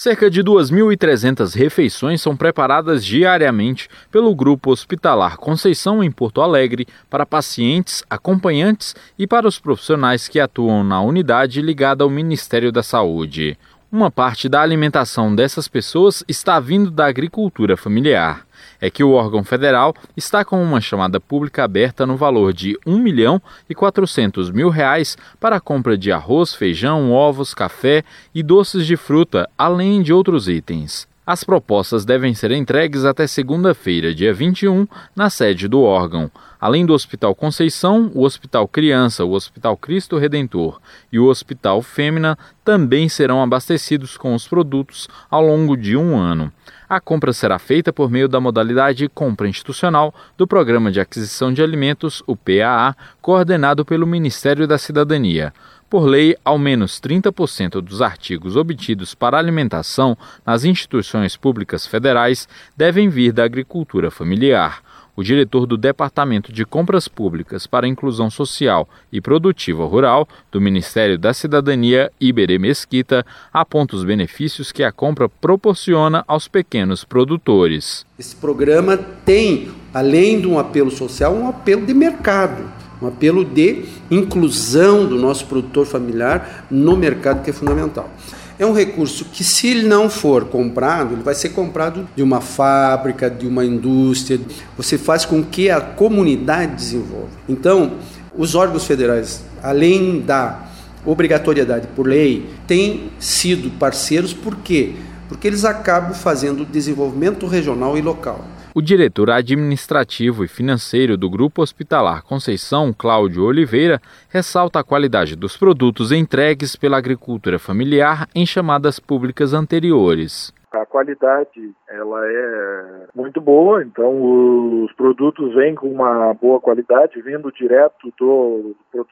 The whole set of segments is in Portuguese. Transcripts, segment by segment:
Cerca de 2.300 refeições são preparadas diariamente pelo Grupo Hospitalar Conceição em Porto Alegre para pacientes, acompanhantes e para os profissionais que atuam na unidade ligada ao Ministério da Saúde. Uma parte da alimentação dessas pessoas está vindo da agricultura familiar. É que o órgão federal está com uma chamada pública aberta no valor de 1 milhão e 400 mil reais para a compra de arroz, feijão, ovos, café e doces de fruta, além de outros itens. As propostas devem ser entregues até segunda-feira, dia 21, na sede do órgão. Além do Hospital Conceição, o Hospital Criança, o Hospital Cristo Redentor e o Hospital Fêmea também serão abastecidos com os produtos ao longo de um ano. A compra será feita por meio da modalidade compra institucional do Programa de Aquisição de Alimentos, o PAA, coordenado pelo Ministério da Cidadania. Por lei, ao menos 30% dos artigos obtidos para alimentação nas instituições públicas federais devem vir da agricultura familiar. O diretor do Departamento de Compras Públicas para Inclusão Social e Produtiva Rural do Ministério da Cidadania, Iberê Mesquita, aponta os benefícios que a compra proporciona aos pequenos produtores. Esse programa tem, além de um apelo social, um apelo de mercado um apelo de inclusão do nosso produtor familiar no mercado que é fundamental. É um recurso que, se ele não for comprado, ele vai ser comprado de uma fábrica, de uma indústria. Você faz com que a comunidade desenvolva. Então, os órgãos federais, além da obrigatoriedade por lei, têm sido parceiros por quê? Porque eles acabam fazendo desenvolvimento regional e local. O diretor administrativo e financeiro do Grupo Hospitalar Conceição, Cláudio Oliveira, ressalta a qualidade dos produtos entregues pela agricultura familiar em chamadas públicas anteriores. A qualidade ela é muito boa, então os produtos vêm com uma boa qualidade, vindo direto do produtor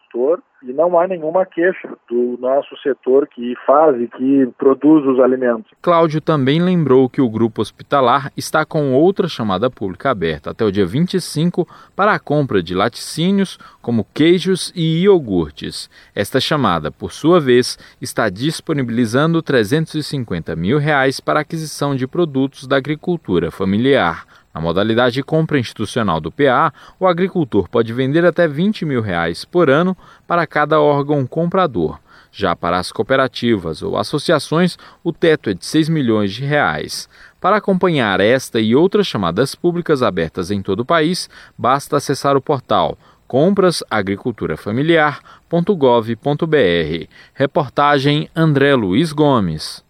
não há nenhuma queixa do nosso setor que faz e que produz os alimentos. Cláudio também lembrou que o grupo hospitalar está com outra chamada pública aberta até o dia 25 para a compra de laticínios, como queijos e iogurtes. Esta chamada, por sua vez, está disponibilizando 350 mil reais para aquisição de produtos da agricultura familiar. Na modalidade compra institucional do PA, o agricultor pode vender até 20 mil reais por ano para cada órgão comprador. Já para as cooperativas ou associações, o teto é de 6 milhões de reais. Para acompanhar esta e outras chamadas públicas abertas em todo o país, basta acessar o portal comprasagriculturafamiliar.gov.br. Reportagem André Luiz Gomes.